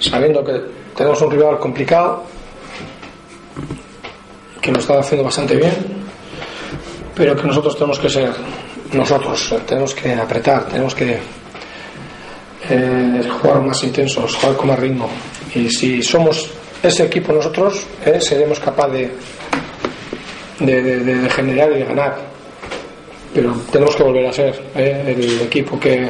sabiendo que tenemos un rival complicado, que lo está haciendo bastante bien, pero que nosotros tenemos que ser nosotros, tenemos que apretar, tenemos que eh, jugar más intensos, jugar con más ritmo. Y si somos ese equipo nosotros, eh, seremos capaces de, de, generar y de ganar. Pero tenemos que volver a ser eh, el equipo que,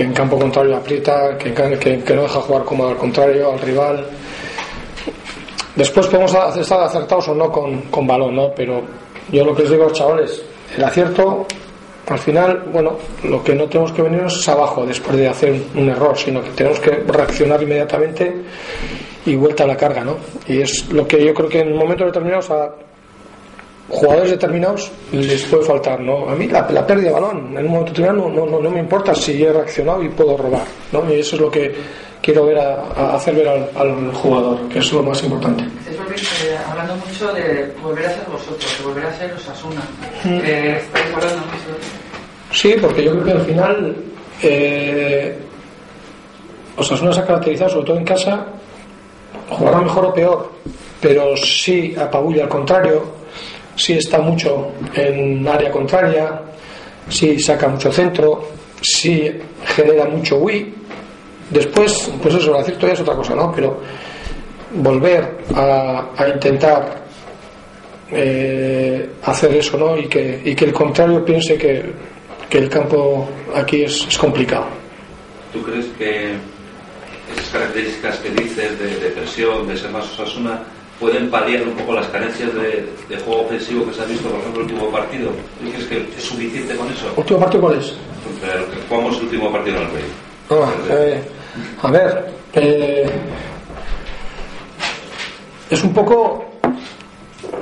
que en campo contrario aprieta, que, que, que no deja jugar como al contrario, al rival. Después podemos estar acertados o no con, con balón, ¿no? Pero yo lo que les digo a los chavales, el acierto al final, bueno, lo que no tenemos que venir es abajo después de hacer un error, sino que tenemos que reaccionar inmediatamente y vuelta a la carga, ¿no? Y es lo que yo creo que en momentos determinados a jugadores determinados les puede faltar, ¿no? A mí la, la pérdida de balón, en un momento determinado no, no, no, me importa si he reaccionado y puedo robar, ¿no? Y eso es lo que quiero ver a, a hacer ver al, al, jugador, que es lo más importante. Eh, hablando mucho de volver a ser vosotros, de volver a ser los Asuna. Mm. Eh, ¿Estáis hablando mucho Sí, porque yo creo que al final eh, Osasuna se ha caracterizado, sobre todo en casa, jugará mejor o peor, pero sí apabulla al contrario, sí está mucho en área contraria, sí saca mucho centro, sí genera mucho Wii. Después, pues eso, el acierto ya es otra cosa, ¿no? Pero volver a, intentar eh, hacer eso, ¿no? Y que, y que el contrario piense que, el campo aquí es, complicado. ¿Tú crees que esas características que dices de, de presión, de ser más Osasuna, pueden paliar un poco las carencias de, de, juego ofensivo que se ha visto, por ejemplo, el último partido? ¿Tú crees que es suficiente con eso? ¿Último partido cuál es? Pero que jugamos el último partido en el Rey. Ah, eh, a ver, eh, es un poco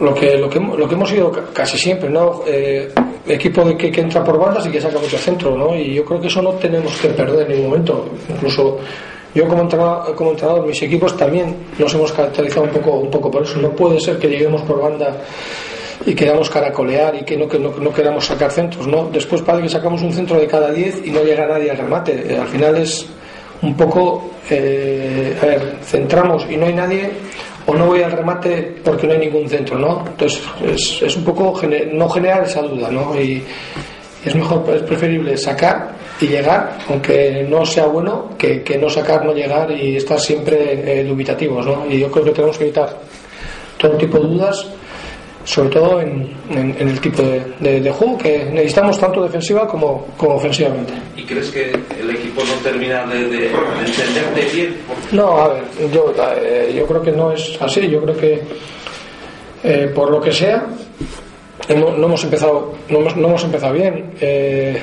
lo que, lo que, lo que hemos sido casi siempre, ¿no? Eh, equipo de que, que, entra por bandas y que saca mucho centro, ¿no? Y yo creo que eso no tenemos que perder en ningún momento. Incluso yo como entrenador, como entrenador mis equipos también nos hemos caracterizado un poco, un poco por eso. No puede ser que lleguemos por banda y queramos caracolear y que no, que no, queramos sacar centros, ¿no? Después parece que sacamos un centro de cada 10 y no llega nadie al remate. Eh, al final es un poco, eh, a ver, centramos y no hay nadie o no voy al remate porque no hay ningún centro, ¿no? Entonces es, es un poco gener, no generar esa duda, ¿no? Y es mejor, es preferible sacar y llegar, aunque no sea bueno, que, que no sacar, no llegar y estar siempre eh, dubitativos, ¿no? Y yo creo que tenemos que evitar todo tipo de dudas sobre todo en, en, en el tipo de, de, de, juego que necesitamos tanto defensiva como, como, ofensivamente. ¿Y crees que el equipo no termina de, de entenderte bien? No, a ver, yo, eh, yo creo que no es así. Yo creo que eh, por lo que sea no, no hemos empezado no hemos, no hemos empezado bien. Eh,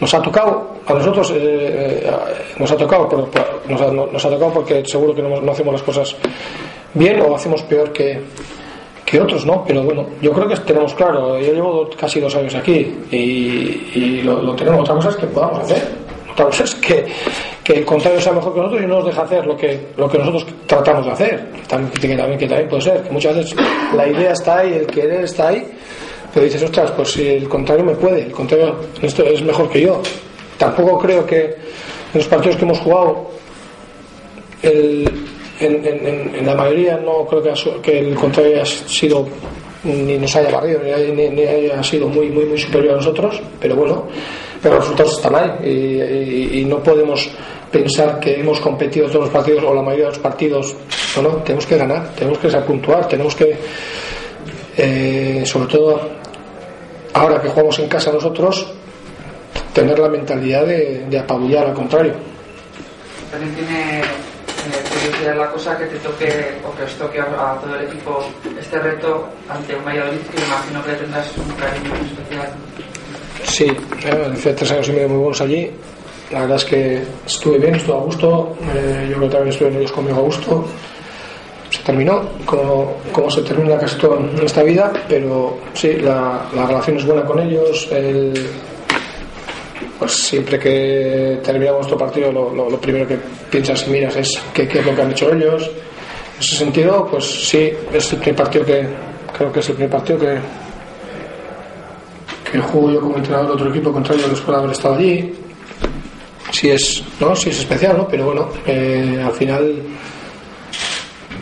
nos ha tocado a nosotros eh, nos ha tocado por, nos, ha, nos, ha, tocado porque seguro que no, hacemos las cosas bien o hacemos peor que que otros no, pero bueno, yo creo que tenemos claro, yo llevo casi dos años aquí y, y lo, lo, tenemos, otra cosa es que podamos hacer, otra cosa es que, que, el contrario sea mejor que nosotros y no nos deja hacer lo que, lo que nosotros tratamos de hacer, también, que también, que también puede ser, que muchas veces la idea está ahí, el querer está ahí, pero dices, ostras, pues si el contrario me puede, el contrario esto es mejor que yo. Tampoco creo que en los partidos que hemos jugado el, en, en, la mayoría no creo que, el contrario haya sido ni nos haya barrido ni, ni, ni, haya sido muy muy muy superior a nosotros pero bueno pero los resultados están ahí y, no podemos pensar que hemos competido todos los partidos o la mayoría de los partidos no, no tenemos que ganar tenemos que puntuar tenemos que eh, sobre todo ahora que jugamos en casa nosotros tener la mentalidad de, de apabullar al contrario también tiene curiosidad la cosa que te toque o que os toque a, a, todo el equipo este reto ante un Valladolid que imagino que tendrás un cariño muy especial. Sí, eh, hice tres años y medio muy buenos allí. La verdad es que estuve bien, estuve a gusto. Eh, yo creo que también estuvieron ellos conmigo a gusto. Terminó, como, como se termina casi todo en esta vida, pero sí, la, la relación es buena con ellos. El, pues siempre que terminamos nuestro partido lo, primero que piensas y miras es qué, qué, es lo que han hecho ellos en ese sentido pues sí es el primer partido que creo que es el primer partido que que juego yo como entrenador de otro equipo contrario después de haber estado allí sí es, ¿no? Sí es especial, ¿no? Pero bueno, eh, al final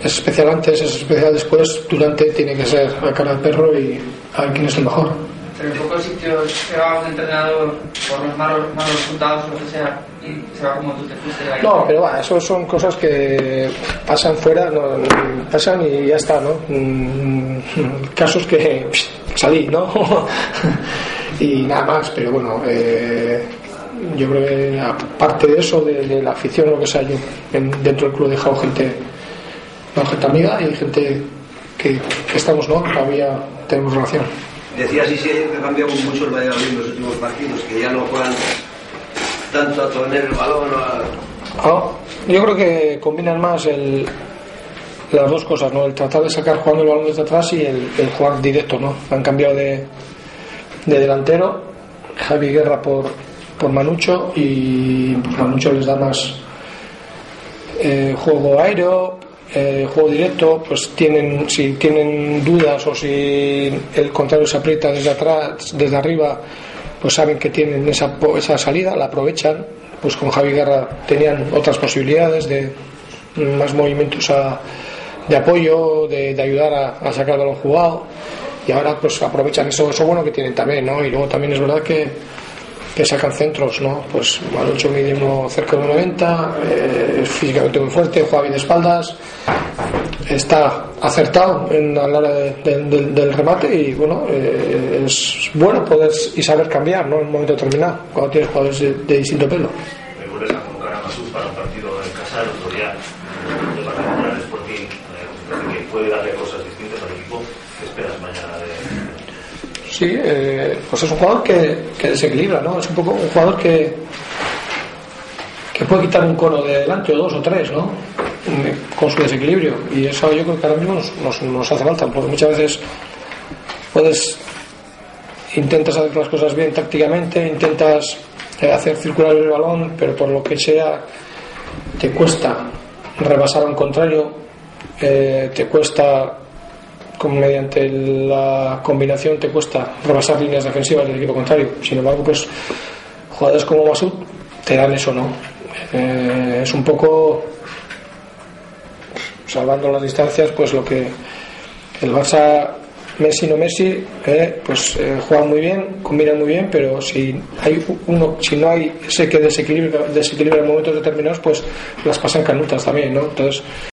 es especial antes, es especial después, durante tiene que ser a cara del perro y a ver quién es el mejor. Pero en pocos sitios se va un entrenador por los malos, malos resultados o lo que sea y se va como tú te fuiste de ahí. No, pero va, eso son cosas que pasan fuera, no, pasan y ya está, ¿no? Mm, Casos que psh, salí, ¿no? y nada más, pero bueno, eh, yo creo que aparte de eso, de, de la afición lo que sea, yo en- dentro del club he dejado gente, no, gente amiga y gente que, que estamos, ¿no? Todavía tenemos relación. Decía sí, sí, que ha cambiado mucho el Valladolid en los últimos partidos, que ya no juegan tanto a tener el balón a... Ah, yo creo que combinan más el, las dos cosas, ¿no? El tratar de sacar jugando el balón desde atrás y el, el jugar directo, ¿no? Han cambiado de, de delantero, Javi Guerra por, por Manucho y Manucho les da más eh, juego aéreo, eh, juego directo, pues tienen, si tienen dudas o si el contrario se aprieta desde atrás, desde arriba, pues saben que tienen esa, esa salida, la aprovechan. Pues con Javi Guerra tenían otras posibilidades de más movimientos de apoyo, de, de ayudar a, a sacar el balón jugado. Y ahora pues aprovechan eso, eso bueno que tienen también, ¿no? Y luego también es verdad que, que sacan centros, ¿no? Pues Manucho mide uno cerca de 1,90, eh, es físicamente muy fuerte, juega bien de espaldas, está acertado en, a la del- remate y bueno, eh, es bueno poder y saber cambiar, ¿no? En un momento determinado, cuando tienes jugadores de, de distinto pelo. Me vuelves a convocar a Masud para un partido en casa el otro día de eh, que puede darle cosas distintas al equipo. ¿Qué esperas mañana de, Sí, eh, pues es un jugador que, desequilibra, ¿no? Es un poco un jugador que que puede quitar un cono de delante o dos o tres, ¿no? Mm, Con su desequilibrio. Y eso yo creo que ahora mismo nos, nos, nos hace falta, porque muchas veces puedes intentas hacer las cosas bien tácticamente, intentas eh, hacer circular el balón, pero por lo que sea te cuesta rebasar a un contrario, eh, te cuesta con- mediante la combinación te cuesta rebasar líneas defensivas del equipo contrario. Sin embargo, pues jugadores como Masud te dan eso, ¿no? Eh, es un poco salvando las distancias, pues lo que el Barça Messi no Messi, eh, pues eh, juegan muy bien, combinan muy bien, pero si hay uno, si no hay ese que desequilibra, desequilibra en momentos determinados, pues las pasan canutas también, ¿no? Entonces